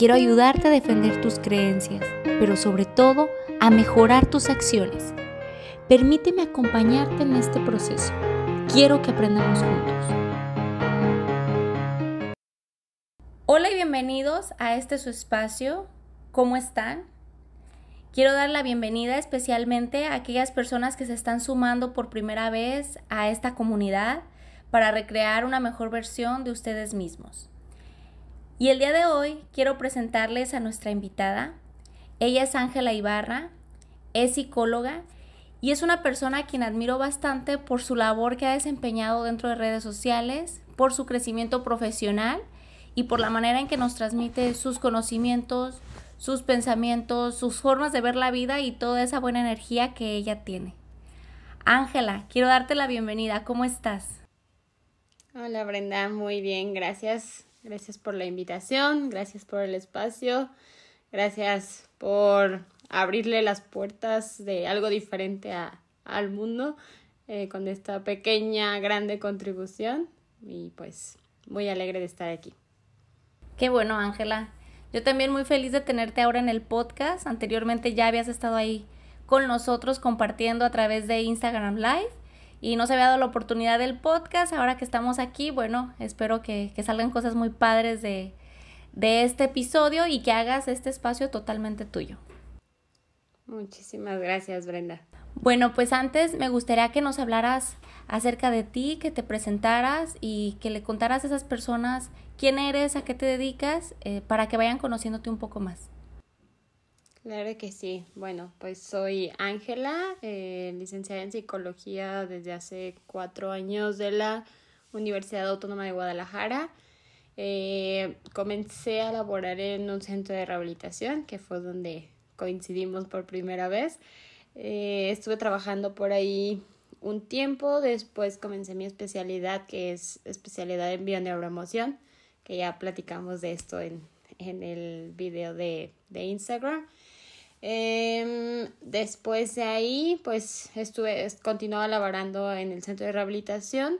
Quiero ayudarte a defender tus creencias, pero sobre todo a mejorar tus acciones. Permíteme acompañarte en este proceso. Quiero que aprendamos juntos. Hola y bienvenidos a este su espacio. ¿Cómo están? Quiero dar la bienvenida especialmente a aquellas personas que se están sumando por primera vez a esta comunidad para recrear una mejor versión de ustedes mismos. Y el día de hoy quiero presentarles a nuestra invitada. Ella es Ángela Ibarra, es psicóloga y es una persona a quien admiro bastante por su labor que ha desempeñado dentro de redes sociales, por su crecimiento profesional y por la manera en que nos transmite sus conocimientos, sus pensamientos, sus formas de ver la vida y toda esa buena energía que ella tiene. Ángela, quiero darte la bienvenida. ¿Cómo estás? Hola Brenda, muy bien, gracias. Gracias por la invitación, gracias por el espacio, gracias por abrirle las puertas de algo diferente a, al mundo eh, con esta pequeña, grande contribución y pues muy alegre de estar aquí. Qué bueno, Ángela. Yo también muy feliz de tenerte ahora en el podcast. Anteriormente ya habías estado ahí con nosotros compartiendo a través de Instagram Live y no se había dado la oportunidad del podcast. Ahora que estamos aquí, bueno, espero que, salgan cosas muy padres de, de este episodio y que hagas este espacio totalmente tuyo. Muchísimas gracias, Brenda. Bueno, pues antes me gustaría que nos hablaras acerca de ti, que te presentaras y que le contaras a esas personas quién eres, a qué te dedicas, eh, para que vayan conociéndote un poco más. Claro que sí. Bueno, pues soy Ángela, eh, licenciada en psicología desde hace cuatro años de la Universidad Autónoma de Guadalajara. Eh, comencé a laborar en un centro de rehabilitación, que fue donde coincidimos por primera vez. Eh, estuve trabajando por ahí un tiempo, después comencé mi especialidad, que es especialidad en bioneuroemoción, que ya platicamos de esto en, en el video de, de Instagram. Eh, después de ahí, pues estuve, continuaba laborando en el centro de rehabilitación.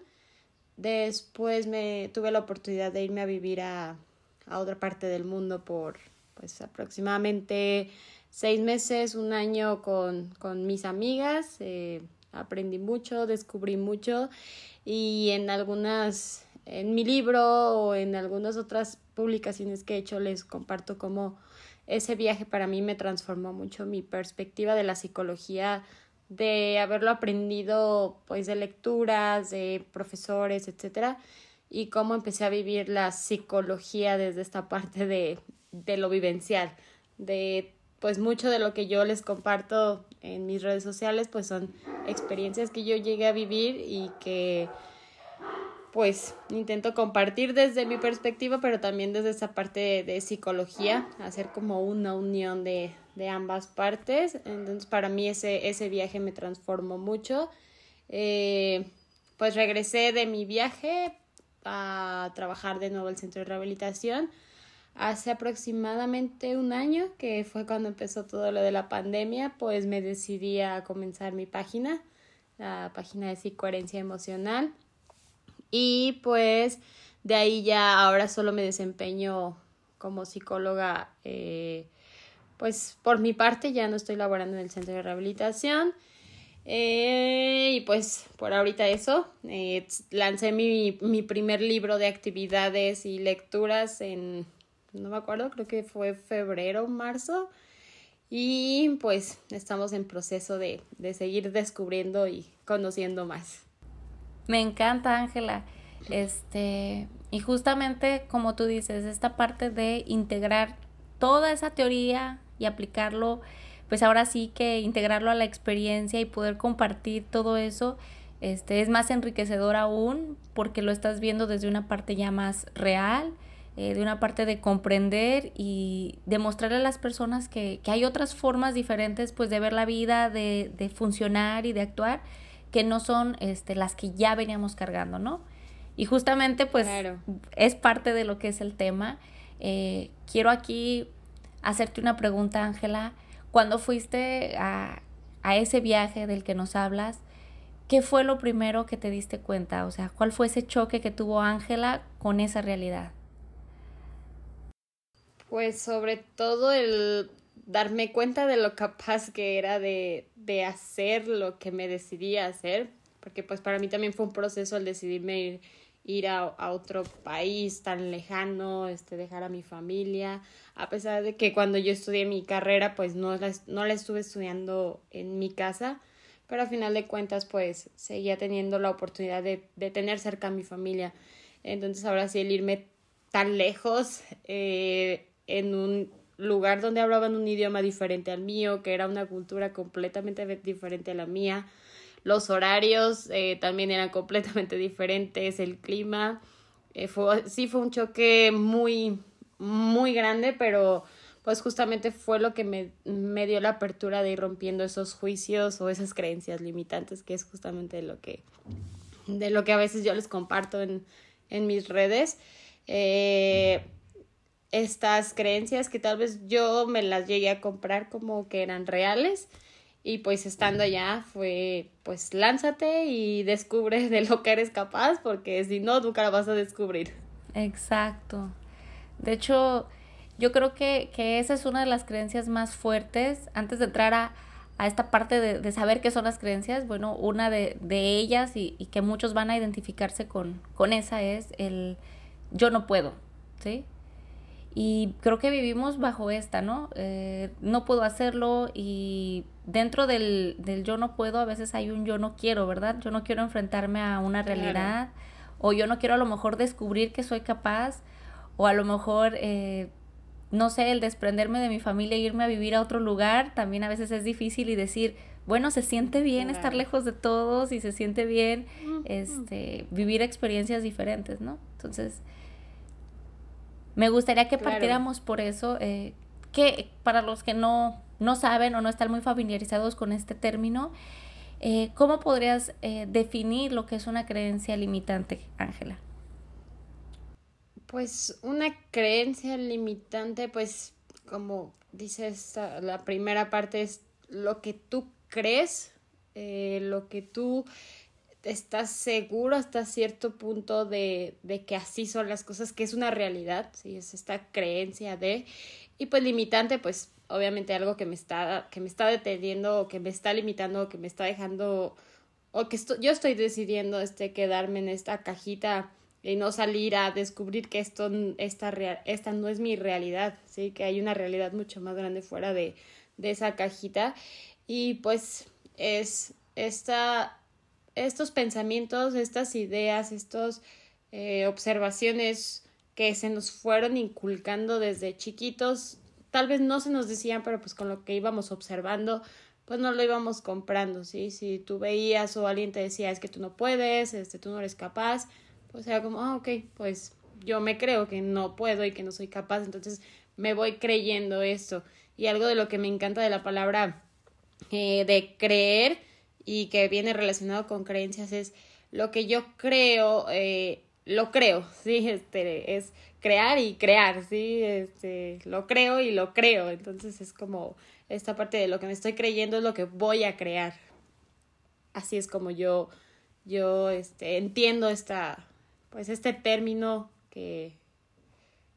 Después me tuve la oportunidad de irme a vivir a, a otra parte del mundo por pues aproximadamente seis meses, un año con, con mis amigas. Eh, aprendí mucho, descubrí mucho y en algunas, en mi libro o en algunas otras publicaciones que he hecho les comparto cómo ese viaje para mí me transformó mucho mi perspectiva de la psicología, de haberlo aprendido pues de lecturas, de profesores, etcétera, y cómo empecé a vivir la psicología desde esta parte de, de lo vivencial, de pues mucho de lo que yo les comparto en mis redes sociales pues son experiencias que yo llegué a vivir y que pues intento compartir desde mi perspectiva, pero también desde esa parte de, psicología, hacer como una unión de, de, ambas partes. Entonces, para mí ese, ese viaje me transformó mucho. Eh, pues regresé de mi viaje a trabajar de nuevo el centro de rehabilitación hace aproximadamente un año, que fue cuando empezó todo lo de la pandemia, pues me decidí a comenzar mi página, la página de psicoherencia emocional y pues de ahí ya ahora solo me desempeño como psicóloga, eh, pues por mi parte ya no estoy laborando en el centro de rehabilitación. Eh, y pues por ahorita eso, eh, lancé mi, mi primer libro de actividades y lecturas en, no me acuerdo, creo que fue febrero, marzo. Y pues estamos en proceso de, de seguir descubriendo y conociendo más. Me encanta, Ángela. Este, y justamente como tú dices, esta parte de integrar toda esa teoría y aplicarlo, pues ahora sí que integrarlo a la experiencia y poder compartir todo eso, este, es más enriquecedor aún porque lo estás viendo desde una parte ya más real, eh, de una parte de comprender y demostrarle a las personas que, hay otras formas diferentes pues de ver la vida, de, de, funcionar y de actuar que no son este, las que ya veníamos cargando, ¿no? Y justamente pues es parte de lo que es el tema. Eh, quiero aquí hacerte una pregunta, Ángela. Cuando fuiste a, a ese viaje del que nos hablas, ¿qué fue lo primero que te diste cuenta? O sea, ¿cuál fue ese choque que tuvo Ángela con esa realidad? Pues sobre todo el darme cuenta de lo capaz que era de, de hacer lo que me decidí a hacer, porque pues para mí también fue un proceso el decidirme ir, ir a, a, otro país tan lejano, este, dejar a mi familia, a pesar de que cuando yo estudié mi carrera pues no la, no la estuve estudiando en mi casa, pero a final de cuentas pues seguía teniendo la oportunidad de, de tener cerca a mi familia. Entonces ahora sí el irme tan lejos eh, en un lugar donde hablaban un idioma diferente al mío, que era una cultura completamente diferente a la mía. Los horarios eh, también eran completamente diferentes, el clima. Eh, fue, sí fue un choque muy, muy grande, pero pues justamente fue lo que me, me dio la apertura de ir rompiendo esos juicios o esas creencias limitantes, que es justamente lo que, de lo que a veces yo les comparto en, en mis redes. Eh, estas creencias que tal vez yo me las llegué a comprar como que eran reales y pues estando allá fue pues lánzate y descubre de lo que eres capaz porque si no nunca lo vas a descubrir. Exacto. De hecho, yo creo que, que esa es una de las creencias más fuertes antes de entrar a, a esta parte de, de, saber qué son las creencias. Bueno, una de, de ellas y, y, que muchos van a identificarse con, con esa es el yo no puedo, ¿sí? Y creo que vivimos bajo esta, ¿no? Eh, no puedo hacerlo y dentro del, del, yo no puedo a veces hay un yo no quiero, ¿verdad? Yo no quiero enfrentarme a una realidad o yo no quiero a lo mejor descubrir que soy capaz o a lo mejor, eh, no sé, el desprenderme de mi familia e irme a vivir a otro lugar también a veces es difícil y decir, bueno, se siente bien estar lejos de todos y se siente bien este, vivir experiencias diferentes, ¿no? Entonces me gustaría que partiéramos por eso, eh, que para los que no, no saben o no están muy familiarizados con este término, eh, ¿cómo podrías eh, definir lo que es una creencia limitante, Ángela? Pues una creencia limitante, pues como dices, la primera parte es lo que tú crees, lo que tú estás seguro hasta cierto punto de, de, que así son las cosas, que es una realidad, ¿sí? es esta creencia de, y pues limitante, pues obviamente algo que me está, que me está deteniendo o que me está limitando o que me está dejando, o que yo estoy decidiendo este, quedarme en esta cajita y no salir a descubrir que esto, esta, esta no es mi realidad, ¿sí? que hay una realidad mucho más grande fuera de, de esa cajita y pues es esta estos pensamientos, estas ideas, estas eh, observaciones que se nos fueron inculcando desde chiquitos, tal vez no se nos decían, pero pues con lo que íbamos observando, pues no lo íbamos comprando, ¿sí? Si tú veías o alguien te decía, es que tú no puedes, este, tú no eres capaz, pues era como, ah, ok, pues yo me creo que no puedo y que no soy capaz, entonces me voy creyendo esto. Y algo de lo que me encanta de la palabra eh, de creer y que viene relacionado con creencias es lo que yo creo, eh, lo creo, sí, este, es crear y crear, sí, este, lo creo y lo creo, entonces es como esta parte de lo que me estoy creyendo es lo que voy a crear. Así es como yo, yo, este, entiendo esta, pues este término que,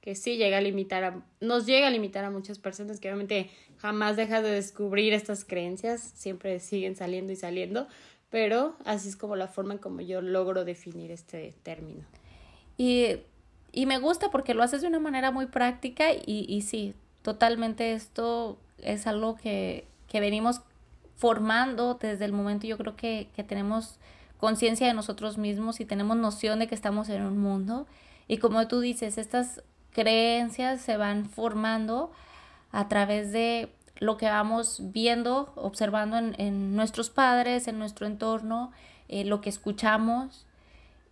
que sí llega a limitar a, nos llega a limitar a muchas personas que obviamente jamás dejas de descubrir estas creencias, siempre siguen saliendo y saliendo, pero así es como la forma en como yo logro definir este término. Y, y me gusta porque lo haces de una manera muy práctica y, y sí, totalmente esto es algo que, que venimos formando desde el momento yo creo que, que tenemos conciencia de nosotros mismos y tenemos noción de que estamos en un mundo. Y como tú dices, estas creencias se van formando a través de lo que vamos viendo, observando en, nuestros padres, en nuestro entorno, eh, lo que escuchamos.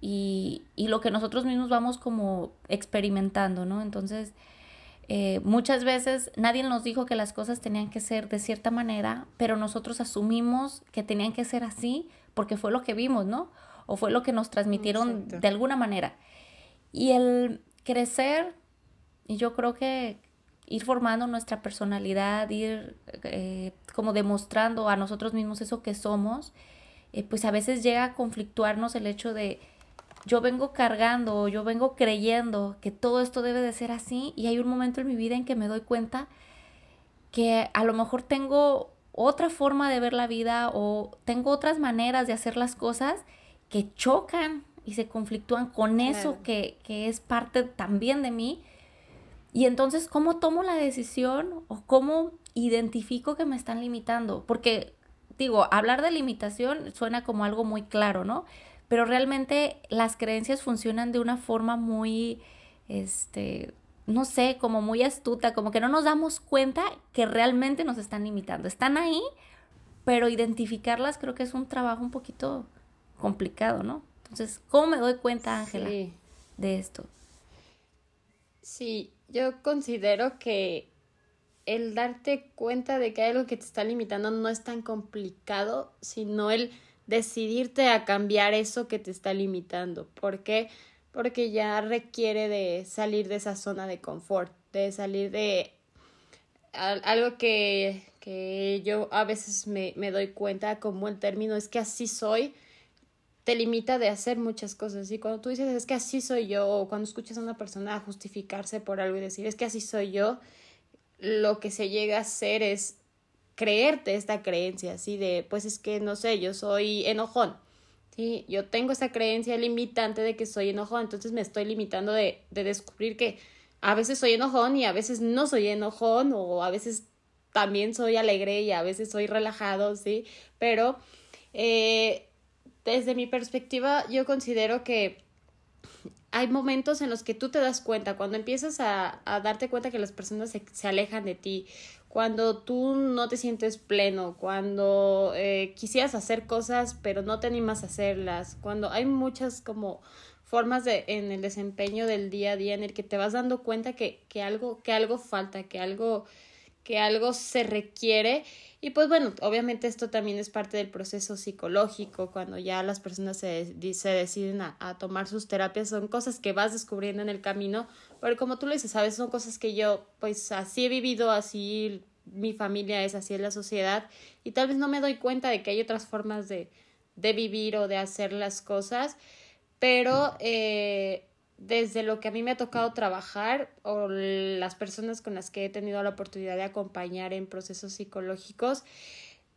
y, y lo que nosotros mismos vamos como experimentando, ¿no? Entonces, eh, muchas veces nadie nos dijo que las cosas tenían que ser de cierta manera, pero nosotros asumimos que tenían que ser así porque fue lo que vimos, ¿no? O fue lo que nos transmitieron de alguna manera. Y el crecer, y yo creo que ir formando nuestra personalidad, ir eh, como demostrando a nosotros mismos eso que somos, eh, pues a veces llega a conflictuarnos el hecho de yo vengo cargando, yo vengo creyendo que todo esto debe de ser así y hay un momento en mi vida en que me doy cuenta que a lo mejor tengo otra forma de ver la vida o tengo otras maneras de hacer las cosas que chocan y se conflictúan con eso que, que es parte también de mí. Y entonces, ¿cómo tomo la decisión o cómo identifico que me están limitando? Porque, digo, hablar de limitación suena como algo muy claro, ¿no? pero realmente las creencias funcionan de una forma muy, este, no sé, como muy astuta, como que no nos damos cuenta que realmente nos están limitando. Están ahí, pero identificarlas creo que es un trabajo un poquito complicado, ¿no? Entonces, ¿cómo me doy cuenta, Ángela, de esto? Sí, yo considero que el darte cuenta de que hay algo que te está limitando no es tan complicado, sino el decidirte a cambiar eso que te está limitando. ¿Por qué? Porque ya requiere de salir de esa zona de confort, de salir de algo que, que yo a veces me, me doy cuenta como el término es que así soy, te limita de hacer muchas cosas. Y cuando tú dices es que así soy yo, o cuando escuchas a una persona justificarse por algo y decir es que así soy yo, lo que se llega a hacer es creerte esta creencia, así de, pues es que, no sé, yo soy enojón, ¿sí? Yo tengo esa creencia limitante de que soy enojón, entonces me estoy limitando de, de descubrir que a veces soy enojón y a veces no soy enojón, o a veces también soy alegre y a veces soy relajado, ¿sí? Pero eh, desde mi perspectiva, yo considero que hay momentos en los que tú te das cuenta, cuando empiezas a, a darte cuenta que las personas se, se, alejan de ti cuando tú no te sientes pleno, cuando eh, quisieras hacer cosas pero no te animas a hacerlas, cuando hay muchas como formas de en el desempeño del día a día en el que te vas dando cuenta que, que algo que algo falta, que algo que algo se requiere. Y pues bueno, obviamente esto también es parte del proceso psicológico, cuando ya las personas se, se deciden a, tomar sus terapias, son cosas que vas descubriendo en el camino, pero como tú lo dices, sabes, son cosas que yo pues así he vivido, así mi familia es, así es la sociedad, y tal vez no me doy cuenta de que hay otras formas de, de vivir o de hacer las cosas, pero eh, desde lo que a mí me ha tocado trabajar o las personas con las que he tenido la oportunidad de acompañar en procesos psicológicos,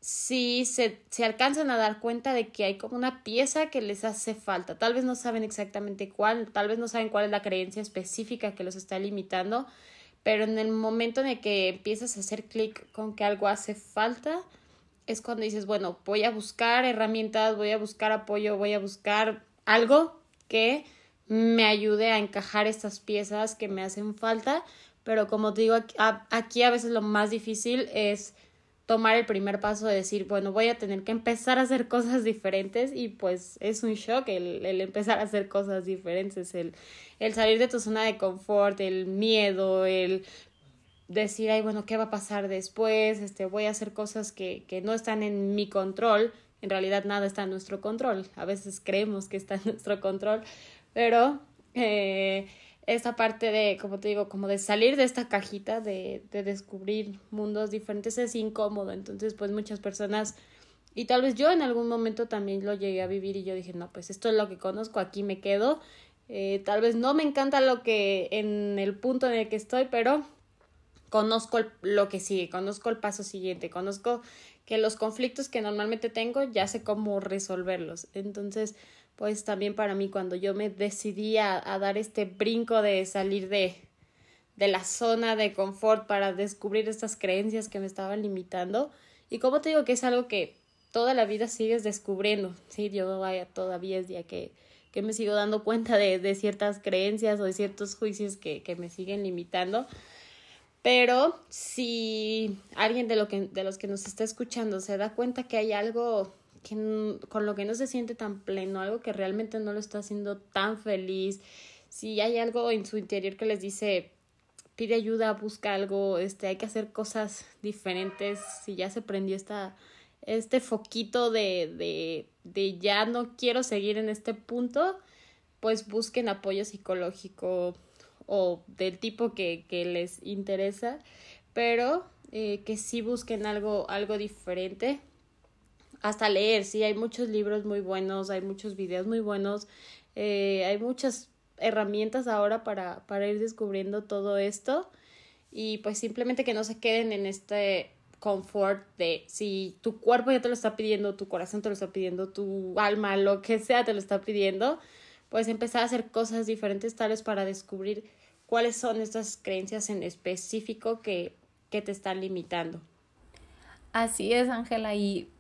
sí se, se alcanzan a dar cuenta de que hay como una pieza que les hace falta. Tal vez no saben exactamente cuál, tal vez no saben cuál es la creencia específica que los está limitando, pero en el momento en el que empiezas a hacer clic con que algo hace falta, es cuando dices, bueno, voy a buscar herramientas, voy a buscar apoyo, voy a buscar algo que me ayude a encajar estas piezas que me hacen falta, pero como te digo, aquí a veces lo más difícil es tomar el primer paso de decir, bueno, voy a tener que empezar a hacer cosas diferentes y pues es un shock el, el empezar a hacer cosas diferentes, el, el salir de tu zona de confort, el miedo, el decir, ay, bueno, ¿qué va a pasar después? Este, voy a hacer cosas que, que no están en mi control. En realidad nada está en nuestro control. A veces creemos que está en nuestro control, pero eh, esta parte de, como te digo, como de salir de esta cajita, de, de descubrir mundos diferentes es incómodo. Entonces, pues muchas personas, y tal vez yo en algún momento también lo llegué a vivir y yo dije, no, pues esto es lo que conozco, aquí me quedo. Eh, tal vez no me encanta lo que en el punto en el que estoy, pero conozco lo que sigue, conozco el paso siguiente, conozco que los conflictos que normalmente tengo ya sé cómo resolverlos. Entonces, pues también para mí cuando yo me decidí a, dar este brinco de salir de, de la zona de confort para descubrir estas creencias que me estaban limitando. Y como te digo que es algo que toda la vida sigues descubriendo, sí, yo vaya todavía es día que, que me sigo dando cuenta de, de ciertas creencias o de ciertos juicios que, que me siguen limitando. Pero si alguien de, lo que, de los que nos está escuchando se da cuenta que hay algo que con lo que no se siente tan pleno, algo que realmente no lo está haciendo tan feliz, si hay algo en su interior que les dice pide ayuda, busca algo, este, hay que hacer cosas diferentes, si ya se prendió esta, este foquito de, de, de ya no quiero seguir en este punto, pues busquen apoyo psicológico o del tipo que, que les interesa, pero eh, que sí busquen algo, algo diferente. Hasta leer, sí, hay muchos libros muy buenos, hay muchos videos muy buenos, eh, hay muchas herramientas ahora para, para ir descubriendo todo esto y pues simplemente que no se queden en este confort de si tu cuerpo ya te lo está pidiendo, tu corazón te lo está pidiendo, tu alma, lo que sea te lo está pidiendo, pues empezar a hacer cosas diferentes tales para descubrir cuáles son estas creencias en específico que, que te están limitando. Así es, Ángela, y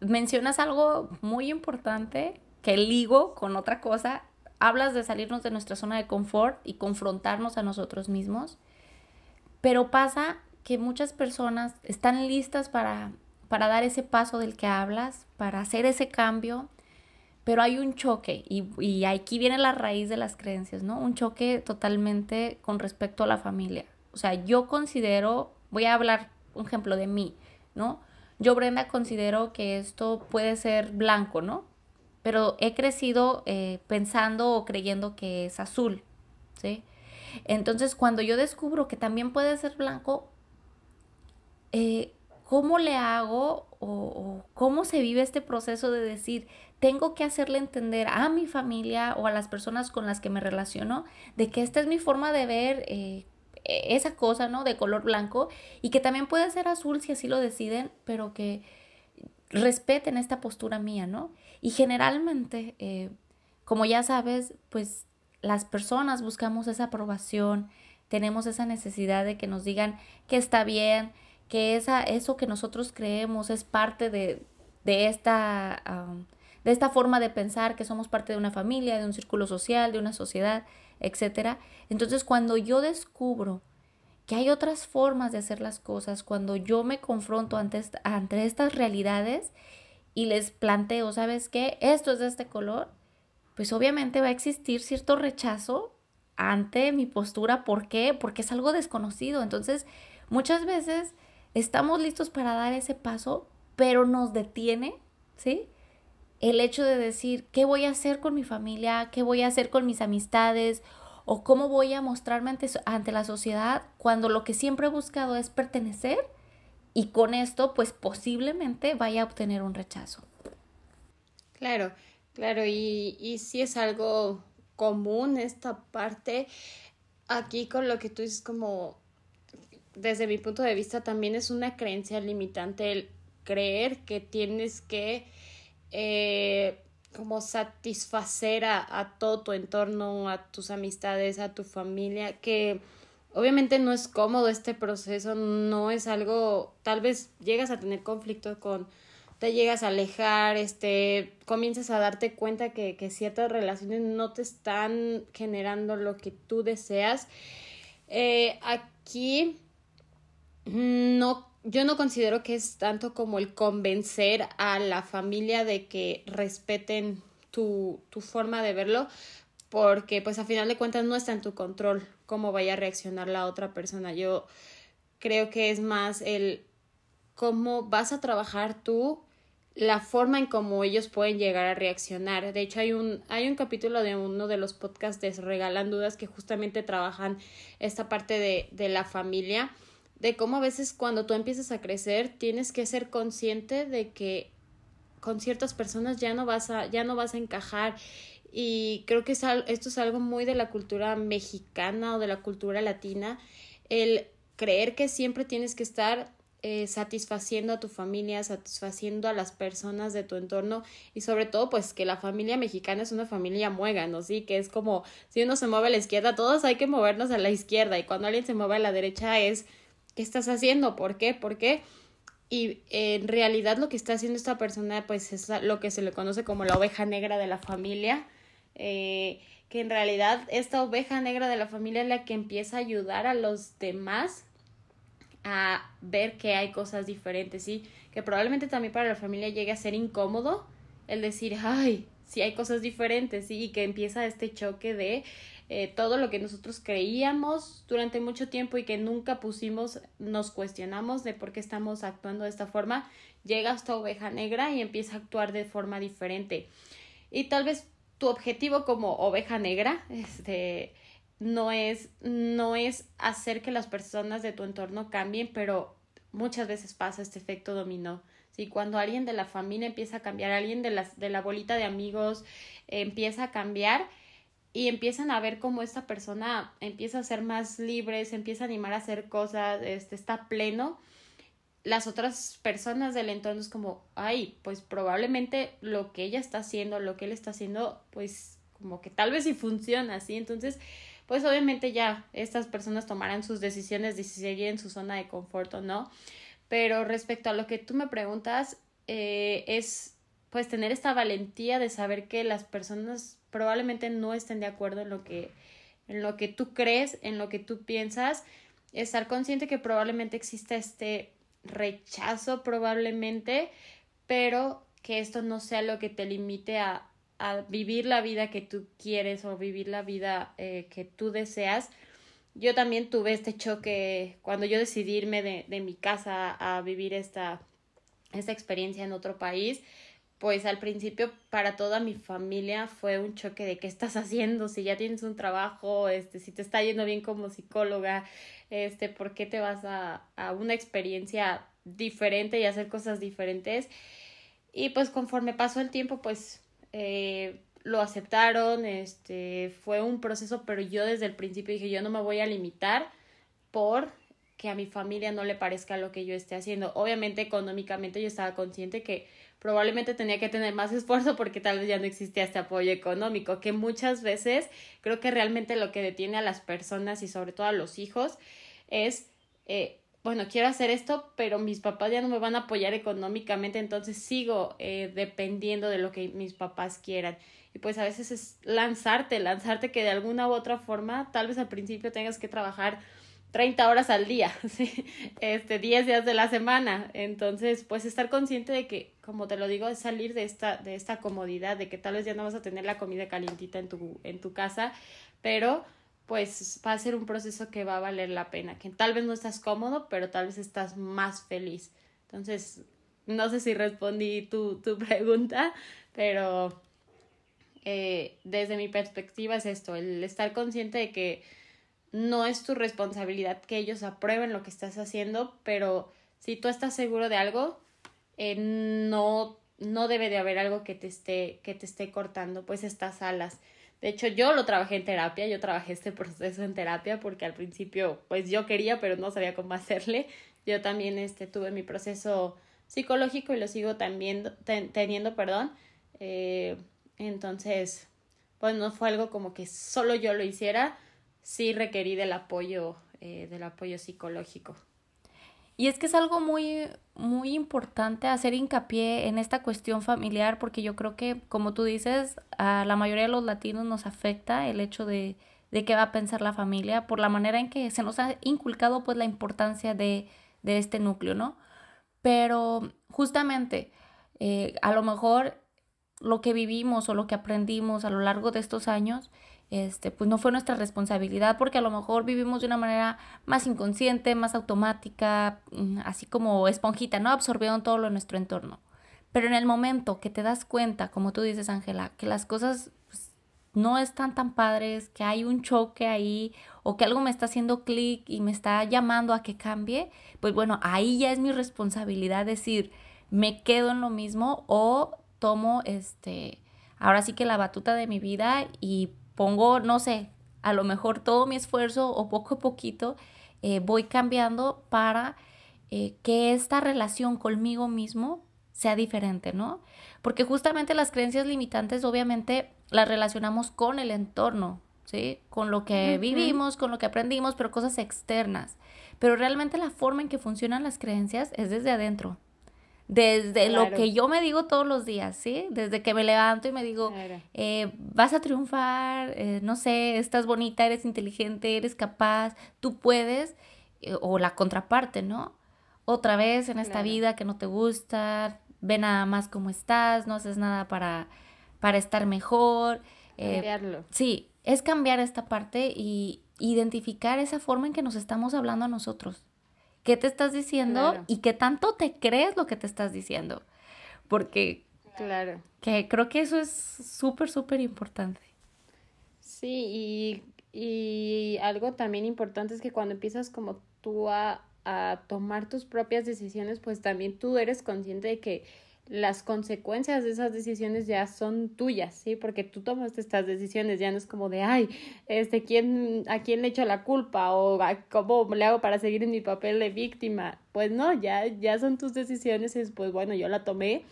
mencionas algo muy importante que ligo con otra cosa. Hablas de salirnos de nuestra zona de confort y confrontarnos a nosotros mismos, pero pasa que muchas personas están listas para, para dar ese paso del que hablas, para hacer ese cambio, pero hay un choque y, y aquí viene la raíz de las creencias, ¿no? Un choque totalmente con respecto a la familia. O sea, yo considero, voy a hablar un ejemplo de mí, ¿no? Yo, Brenda, considero que esto puede ser blanco, ¿no? Pero he crecido eh, pensando o creyendo que es azul, ¿sí? Entonces, cuando yo descubro que también puede ser blanco, eh, ¿cómo le hago o, cómo se vive este proceso de decir, tengo que hacerle entender a mi familia o a las personas con las que me relaciono de que esta es mi forma de ver eh, esa cosa, ¿no? De color blanco y que también puede ser azul si así lo deciden, pero que respeten esta postura mía, ¿no? Y generalmente, eh, como ya sabes, pues las personas buscamos esa aprobación, tenemos esa necesidad de que nos digan que está bien, que esa, eso que nosotros creemos es parte de, de esta, de esta forma de pensar, que somos parte de una familia, de un círculo social, de una sociedad, etc. Entonces, cuando yo descubro que hay otras formas de hacer las cosas, cuando yo me confronto ante, ante estas realidades y les planteo, ¿sabes qué? Esto es de este color, pues obviamente va a existir cierto rechazo ante mi postura. ¿Por qué? Porque es algo desconocido. Entonces, muchas veces estamos listos para dar ese paso, pero nos detiene, ¿sí? El hecho de decir, ¿qué voy a hacer con mi familia? ¿Qué voy a hacer con mis amistades? ¿O cómo voy a mostrarme ante, ante la sociedad cuando lo que siempre he buscado es pertenecer? Y con esto, pues posiblemente vaya a obtener un rechazo. Claro, claro, y, y sí es algo común esta parte. Aquí con lo que tú dices como desde mi punto de vista, también es una creencia limitante el creer que tienes que eh, como satisfacer a, todo tu entorno, a tus amistades, a tu familia, que obviamente no es cómodo este proceso, no es algo, tal vez llegas a tener conflicto con, te llegas a alejar, este, comienzas a darte cuenta que, que ciertas relaciones no te están generando lo que tú deseas. Eh, aquí no, yo no considero que es tanto como el convencer a la familia de que respeten tu, tu forma de verlo, porque pues a final de cuentas no está en tu control cómo vaya a reaccionar la otra persona. Yo creo que es más el cómo vas a trabajar tú la forma en cómo ellos pueden llegar a reaccionar. De hecho, hay un, hay un capítulo de uno de los podcasts de Regalan Dudas que justamente trabajan esta parte de, de la familia de cómo a veces cuando tú empiezas a crecer tienes que ser consciente de que con ciertas personas ya no vas a ya no vas a encajar y creo que esto es algo muy de la cultura mexicana o de la cultura latina el creer que siempre tienes que estar eh, satisfaciendo a tu familia, satisfaciendo a las personas de tu entorno y sobre todo pues que la familia mexicana es una familia muega, ¿no? Sí, que es como si uno se mueve a la izquierda, todos hay que movernos a la izquierda y cuando alguien se mueve a la derecha es ¿Qué estás haciendo? ¿Por qué? ¿Por qué? Y en realidad lo que está haciendo esta persona pues es lo que se le conoce como la oveja negra de la familia. Eh, que en realidad esta oveja negra de la familia es la que empieza a ayudar a los demás a ver que hay cosas diferentes, ¿sí? Que probablemente también para la familia llegue a ser incómodo el decir, ay, sí hay cosas diferentes, ¿sí? Y que empieza este choque de eh, todo lo que nosotros creíamos durante mucho tiempo y que nunca pusimos, nos cuestionamos de por qué estamos actuando de esta forma, llega esta oveja negra y empieza a actuar de forma diferente. Y tal vez tu objetivo como oveja negra, este, no es, no es hacer que las personas de tu entorno cambien, pero muchas veces pasa este efecto dominó. ¿sí? Cuando alguien de la familia empieza a cambiar, alguien de, las, de la bolita de amigos empieza a cambiar, y empiezan a ver cómo esta persona empieza a ser más libre, se empieza a animar a hacer cosas, este, está pleno, las otras personas del entorno es como, ay, pues probablemente lo que ella está haciendo, lo que él está haciendo, pues como que tal vez sí funciona, así Entonces, pues obviamente ya estas personas tomarán sus decisiones de si seguir en su zona de confort o no. Pero respecto a lo que tú me preguntas, eh, es pues tener esta valentía de saber que las personas probablemente no estén de acuerdo en lo que, en lo que tú crees, en lo que tú piensas, estar consciente que probablemente exista este rechazo, probablemente, pero que esto no sea lo que te limite a, a vivir la vida que tú quieres o vivir la vida eh, que tú deseas. Yo también tuve este choque cuando yo decidí irme de, de mi casa a vivir esta, esta experiencia en otro país pues al principio para toda mi familia fue un choque de qué estás haciendo, si ya tienes un trabajo, este, si te está yendo bien como psicóloga, este, por qué te vas a, a una experiencia diferente y hacer cosas diferentes. Y pues conforme pasó el tiempo, pues eh, lo aceptaron, este, fue un proceso, pero yo desde el principio dije, yo no me voy a limitar por que a mi familia no le parezca lo que yo esté haciendo. Obviamente económicamente yo estaba consciente que probablemente tenía que tener más esfuerzo porque tal vez ya no existía este apoyo económico, que muchas veces creo que realmente lo que detiene a las personas y sobre todo a los hijos es, eh, bueno, quiero hacer esto, pero mis papás ya no me van a apoyar económicamente, entonces sigo eh, dependiendo de lo que mis papás quieran. Y pues a veces es lanzarte, lanzarte que de alguna u otra forma, tal vez al principio tengas que trabajar 30 horas al día, ¿sí? este, 10 días de la semana. Entonces, pues estar consciente de que, como te lo digo, es salir de esta, de esta comodidad, de que tal vez ya no vas a tener la comida calientita en tu, en tu casa, pero pues va a ser un proceso que va a valer la pena, que tal vez no estás cómodo, pero tal vez estás más feliz. Entonces, no sé si respondí tu, tu pregunta, pero eh, desde mi perspectiva es esto, el estar consciente de que no es tu responsabilidad que ellos aprueben lo que estás haciendo, pero si tú estás seguro de algo, eh, no, no debe de haber algo que te esté, que te esté cortando, pues estas alas. De hecho, yo lo trabajé en terapia, yo trabajé este proceso en terapia porque al principio, pues yo quería, pero no sabía cómo hacerle. Yo también este, tuve mi proceso psicológico y lo sigo también teniendo, perdón. Eh, entonces, pues no fue algo como que solo yo lo hiciera, sí requerí del apoyo, eh, del apoyo psicológico. Y es que es algo muy, muy importante hacer hincapié en esta cuestión familiar, porque yo creo que, como tú dices, a la mayoría de los latinos nos afecta el hecho de, de qué va a pensar la familia, por la manera en que se nos ha inculcado pues la importancia de, de este núcleo, ¿no? Pero justamente, eh, a lo mejor lo que vivimos o lo que aprendimos a lo largo de estos años este, pues no fue nuestra responsabilidad porque a lo mejor vivimos de una manera más inconsciente, más automática, mm, así como esponjita, ¿no? Absorbiendo todo lo de nuestro entorno. Pero en el momento que te das cuenta, como tú dices, Ángela, que las cosas pues, no están tan padres, que hay un choque ahí o que algo me está haciendo clic y me está llamando a que cambie, pues bueno, ahí ya es mi responsabilidad decir, me quedo en lo mismo o tomo este, ahora sí que la batuta de mi vida y pongo, no sé, a lo mejor todo mi esfuerzo o poco a poquito eh, voy cambiando para eh, que esta relación conmigo mismo sea diferente, ¿no? Porque justamente las creencias limitantes obviamente las relacionamos con el entorno, ¿sí? Con lo que vivimos, con lo que aprendimos, pero cosas externas. Pero realmente la forma en que funcionan las creencias es desde adentro desde lo que yo me digo todos los días, ¿sí? Desde que me levanto y me digo, eh, vas a triunfar, eh, no sé, estás bonita, eres inteligente, eres capaz, tú puedes. eh, o la contraparte, ¿no? Otra vez en esta vida que no te gusta, ve nada más cómo estás, no haces nada para, para estar mejor. Cambiarlo. Sí, es cambiar esta parte y identificar esa forma en que nos estamos hablando a nosotros. ¿Qué te estás diciendo y qué tanto te crees lo que te estás diciendo? Porque claro. que creo que eso es súper, súper importante. Sí, y, y algo también importante es que cuando empiezas como tú a, a tomar tus propias decisiones, pues también tú eres consciente de que las consecuencias de esas decisiones ya son tuyas, ¿sí? Porque tú tomas estas decisiones, ya no es como de, ay, este, ¿quién, ¿a quién le echo la culpa? O ¿cómo le hago para seguir en mi papel de víctima? Pues no, ya, ya son tus decisiones y pues bueno, yo la tomé,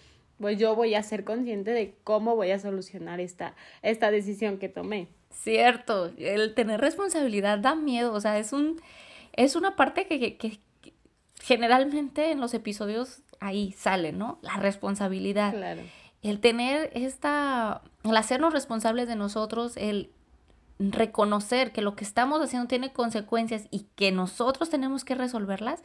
pues yo voy a ser consciente de cómo voy a solucionar esta, esta decisión que tomé. Cierto, el tener responsabilidad da miedo, o sea, es un, es una parte que, que generalmente en los episodios ahí sale, ¿no? La responsabilidad. Claro. El tener esta, el hacernos responsables de nosotros, el reconocer que lo que estamos haciendo tiene consecuencias y que nosotros tenemos que resolverlas,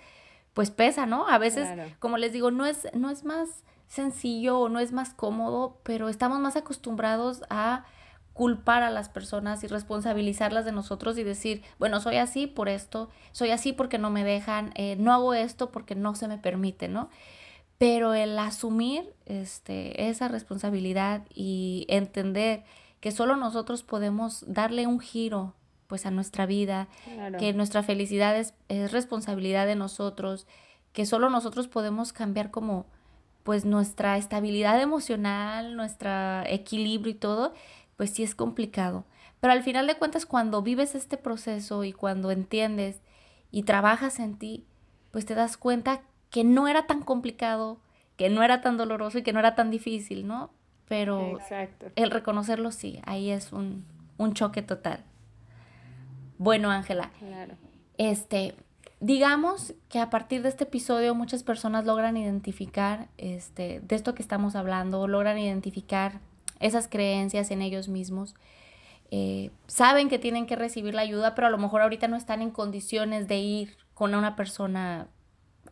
pues pesa, ¿no? A veces, como les digo, no es, no es más sencillo o no es más cómodo, pero estamos más acostumbrados a culpar a las personas y responsabilizarlas de nosotros y decir, bueno, soy así por esto, soy así porque no me dejan, eh, no hago esto porque no se me permite, ¿no? Pero el asumir este, esa responsabilidad y entender que solo nosotros podemos darle un giro pues a nuestra vida, que nuestra felicidad es, es responsabilidad de nosotros, que solo nosotros podemos cambiar como pues nuestra estabilidad emocional, nuestro equilibrio y todo, pues sí es complicado. Pero al final de cuentas, cuando vives este proceso y cuando entiendes y trabajas en ti, pues te das cuenta que no era tan complicado, que no era tan doloroso y que no era tan difícil, ¿no? Pero el reconocerlo sí, ahí es un, un choque total. Bueno, Ángela. Claro. Este, digamos que a partir de este episodio muchas personas logran identificar, este, de esto que estamos hablando, logran identificar esas creencias en ellos mismos. Eh, saben que tienen que recibir la ayuda, pero a lo mejor ahorita no están en condiciones de ir con una persona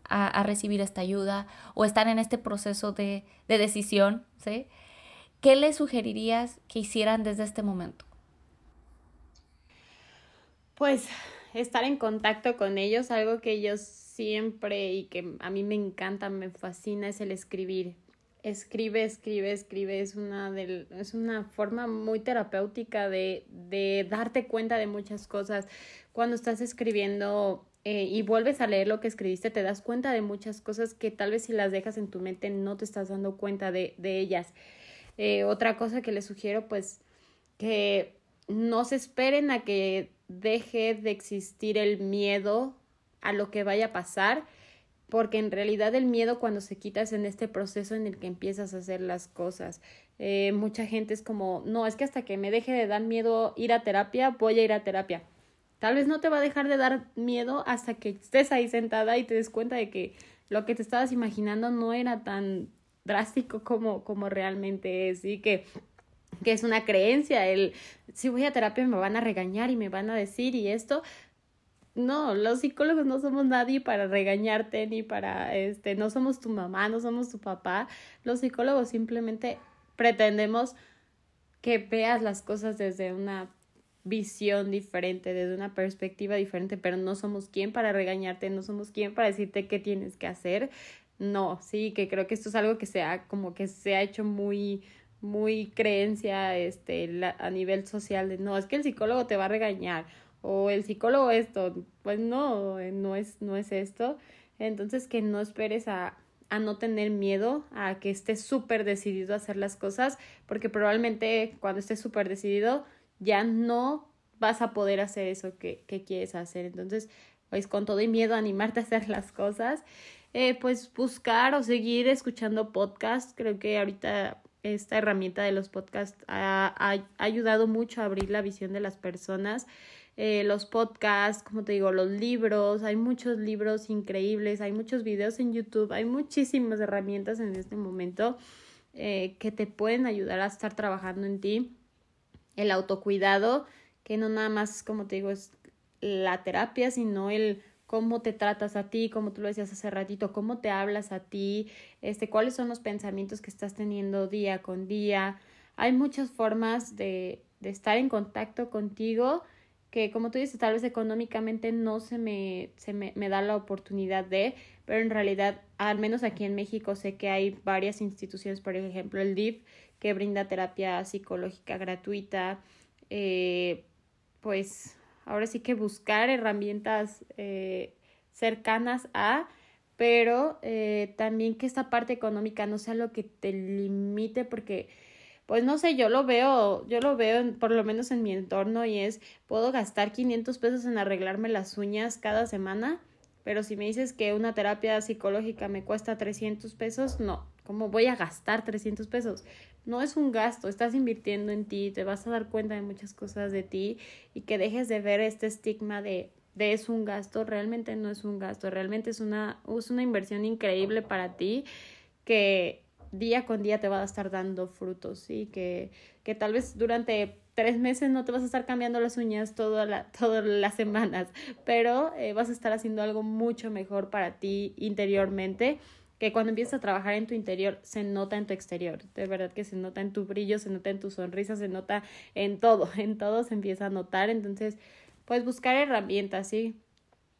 a, recibir esta ayuda o están en este proceso de, de decisión, ¿sí? ¿Qué les sugerirías que hicieran desde este momento? Pues estar en contacto con ellos, algo que ellos siempre y que a mí me encanta, me fascina, es el escribir escribe, escribe, escribe, es una, del, es una forma muy terapéutica de, de darte cuenta de muchas cosas. Cuando estás escribiendo eh, y vuelves a leer lo que escribiste, te das cuenta de muchas cosas que tal vez si las dejas en tu mente no te estás dando cuenta de, de ellas. Eh, otra cosa que les sugiero, pues, que no se esperen a que deje de existir el miedo a lo que vaya a pasar, porque en realidad el miedo cuando se quita es en este proceso en el que empiezas a hacer las cosas. Eh, mucha gente es como, no, es que hasta que me deje de dar miedo ir a terapia, voy a ir a terapia. Tal vez no te va a dejar de dar miedo hasta que estés ahí sentada y te des cuenta de que lo que te estabas imaginando no era tan drástico como, como realmente es y que que es una creencia, el si voy a terapia me van a regañar y me van a decir y esto, no, los psicólogos no somos nadie para regañarte ni para, este, no somos tu mamá, no somos tu papá. Los psicólogos simplemente pretendemos que veas las cosas desde una visión diferente, desde una perspectiva diferente, pero no somos quien para regañarte, no somos quien para decirte qué tienes que hacer. No, sí, que creo que esto es algo que se ha, como que se ha hecho muy, muy creencia, este, a nivel social de no, es que el psicólogo te va a regañar o el psicólogo esto, pues no, no es, no es esto. Entonces que no esperes a, a no tener miedo, a que estés súper decidido a hacer las cosas, porque probablemente cuando estés súper decidido ya no vas a poder hacer eso que, que, quieres hacer. Entonces, pues con todo y miedo animarte a hacer las cosas, eh, pues buscar o seguir escuchando podcasts. Creo que ahorita esta herramienta de los podcasts ha, ha ayudado mucho a abrir la visión de las personas. Eh, los podcasts, como te digo, los libros, hay muchos libros increíbles, hay muchos videos en YouTube, hay muchísimas herramientas en este momento eh, que te pueden ayudar a estar trabajando en ti. El autocuidado, que no nada más, como te digo, es la terapia, sino el cómo te tratas a ti, como tú lo decías hace ratito, cómo te hablas a ti, este, cuáles son los pensamientos que estás teniendo día con día. Hay muchas formas de, de estar en contacto contigo que como tú dices, tal vez económicamente no se me, se me, me, da la oportunidad de, pero en realidad, al menos aquí en México, sé que hay varias instituciones, por ejemplo, el DIF, que brinda terapia psicológica gratuita, eh, pues ahora sí que buscar herramientas eh, cercanas a, pero eh, también que esta parte económica no sea lo que te limite porque pues no sé, yo lo veo, yo lo veo por lo menos en mi entorno y es, puedo gastar 500 pesos en arreglarme las uñas cada semana, pero si me dices que una terapia psicológica me cuesta 300 pesos, no, ¿cómo voy a gastar 300 pesos? no es un gasto, estás invirtiendo en ti, te vas a dar cuenta de muchas cosas de ti y que dejes de ver este estigma de, de es un gasto, realmente no es un gasto, realmente es una, es una inversión increíble para ti que día con día te va a estar dando frutos, ¿sí? Que, que tal vez durante tres meses no te vas a estar cambiando las uñas toda la, todas las semanas, pero eh, vas a estar haciendo algo mucho mejor para ti interiormente que cuando empiezas a trabajar en tu interior se nota en tu exterior, de verdad que se nota en tu brillo, se nota en tu sonrisa, se nota en todo, en todo se empieza a notar, entonces pues buscar herramientas, ¿sí?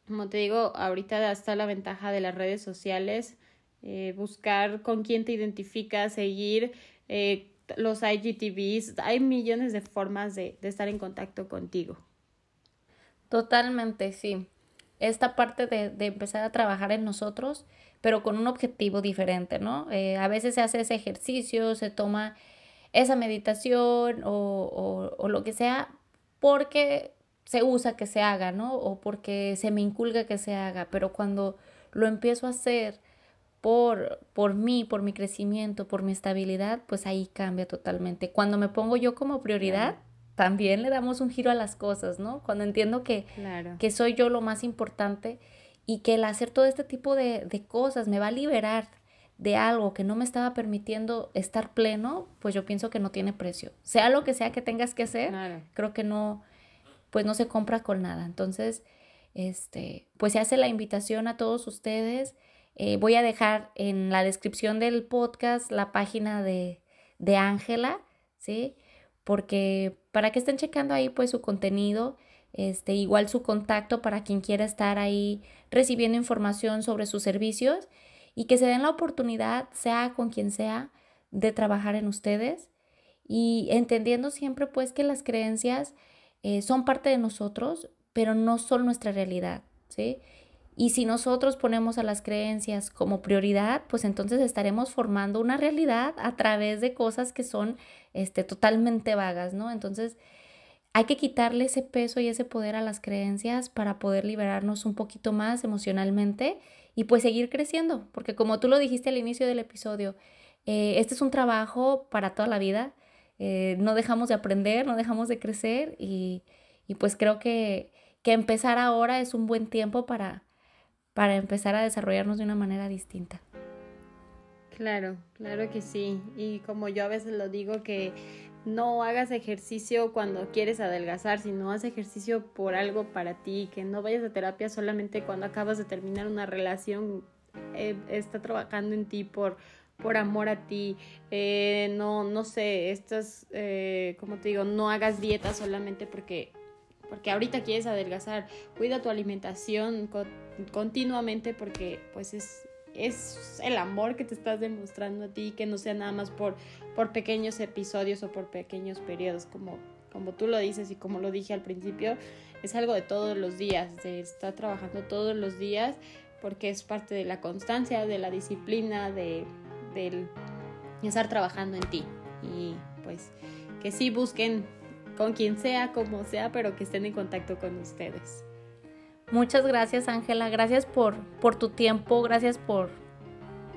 Como te digo, ahorita está la ventaja de las redes sociales, eh, buscar con quién te identificas, seguir eh, los IGTVs, hay millones de formas de, de estar en contacto contigo. Totalmente, sí. Esta parte de, de empezar a trabajar en nosotros pero con un objetivo diferente, ¿no? Eh, a veces se hace ese ejercicio, se toma esa meditación o, o, lo que sea porque se usa que se haga, ¿no? O porque se me inculga que se haga, pero cuando lo empiezo a hacer por, por mí, por mi crecimiento, por mi estabilidad, pues ahí cambia totalmente. Cuando me pongo yo como prioridad, también le damos un giro a las cosas, ¿no? Cuando entiendo que, que soy yo lo más importante y que el hacer todo este tipo de, de cosas me va a liberar de algo que no me estaba permitiendo estar pleno, pues yo pienso que no tiene precio. Sea lo que sea que tengas que hacer, creo que no, pues no se compra con nada. Entonces, este, pues se hace la invitación a todos ustedes. Eh, voy a dejar en la descripción del podcast la página de Ángela, ¿sí? Porque para que estén checando ahí pues su contenido este, igual su contacto para quien quiera estar ahí recibiendo información sobre sus servicios y que se den la oportunidad, sea con quien sea, de trabajar en ustedes y entendiendo siempre pues que las creencias eh, son parte de nosotros, pero no son nuestra realidad, ¿sí? Y si nosotros ponemos a las creencias como prioridad, pues entonces estaremos formando una realidad a través de cosas que son este, totalmente vagas, ¿no? Entonces, hay que quitarle ese peso y ese poder a las creencias para poder liberarnos un poquito más emocionalmente y pues seguir creciendo, porque como tú lo dijiste al inicio del episodio, eh, este es un trabajo para toda la vida, eh, no dejamos de aprender, no dejamos de crecer y, y pues creo que, que, empezar ahora es un buen tiempo para, para empezar a desarrollarnos de una manera distinta. Claro, claro que sí. Y como yo a veces lo digo que no hagas ejercicio cuando quieres adelgazar, sino haz ejercicio por algo para ti, que no vayas a terapia solamente cuando acabas de terminar una relación, eh, está trabajando en ti por, por amor a ti, eh, no, no sé, estás, eh, como te digo, no hagas dieta solamente porque, porque ahorita quieres adelgazar, cuida tu alimentación continuamente porque pues es, es el amor que te estás demostrando a ti, que no sea nada más por, por pequeños episodios o por pequeños periodos, como, como tú lo dices y como lo dije al principio, es algo de todos los días, de estar trabajando todos los días, porque es parte de la constancia, de la disciplina, de, de estar trabajando en ti. Y pues que sí busquen con quien sea, como sea, pero que estén en contacto con ustedes. Muchas gracias, Ángela. Gracias por, por tu tiempo, gracias por,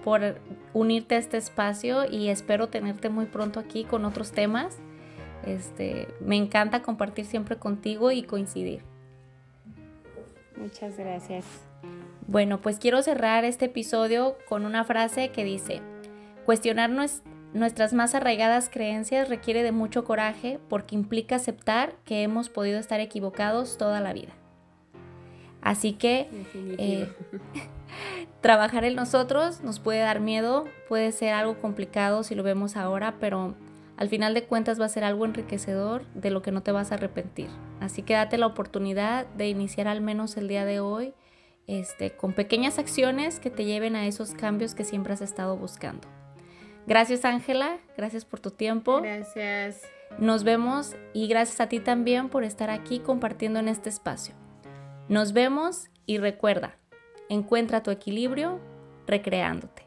por unirte a este espacio y espero tenerte muy pronto aquí con otros temas. Este, me encanta compartir siempre contigo y coincidir. Muchas gracias. Bueno, pues quiero cerrar este episodio con una frase que dice, cuestionar nuestras más arraigadas creencias requiere de mucho coraje porque implica aceptar que hemos podido estar equivocados toda la vida. Así que eh, trabajar en nosotros nos puede dar miedo, puede ser algo complicado si lo vemos ahora, pero al final de cuentas va a ser algo enriquecedor de lo que no te vas a arrepentir. Así que date la oportunidad de iniciar al menos el día de hoy este, con pequeñas acciones que te lleven a esos cambios que siempre has estado buscando. Gracias Ángela, gracias por tu tiempo. Gracias. Nos vemos y gracias a ti también por estar aquí compartiendo en este espacio. Nos vemos y recuerda, encuentra tu equilibrio recreándote.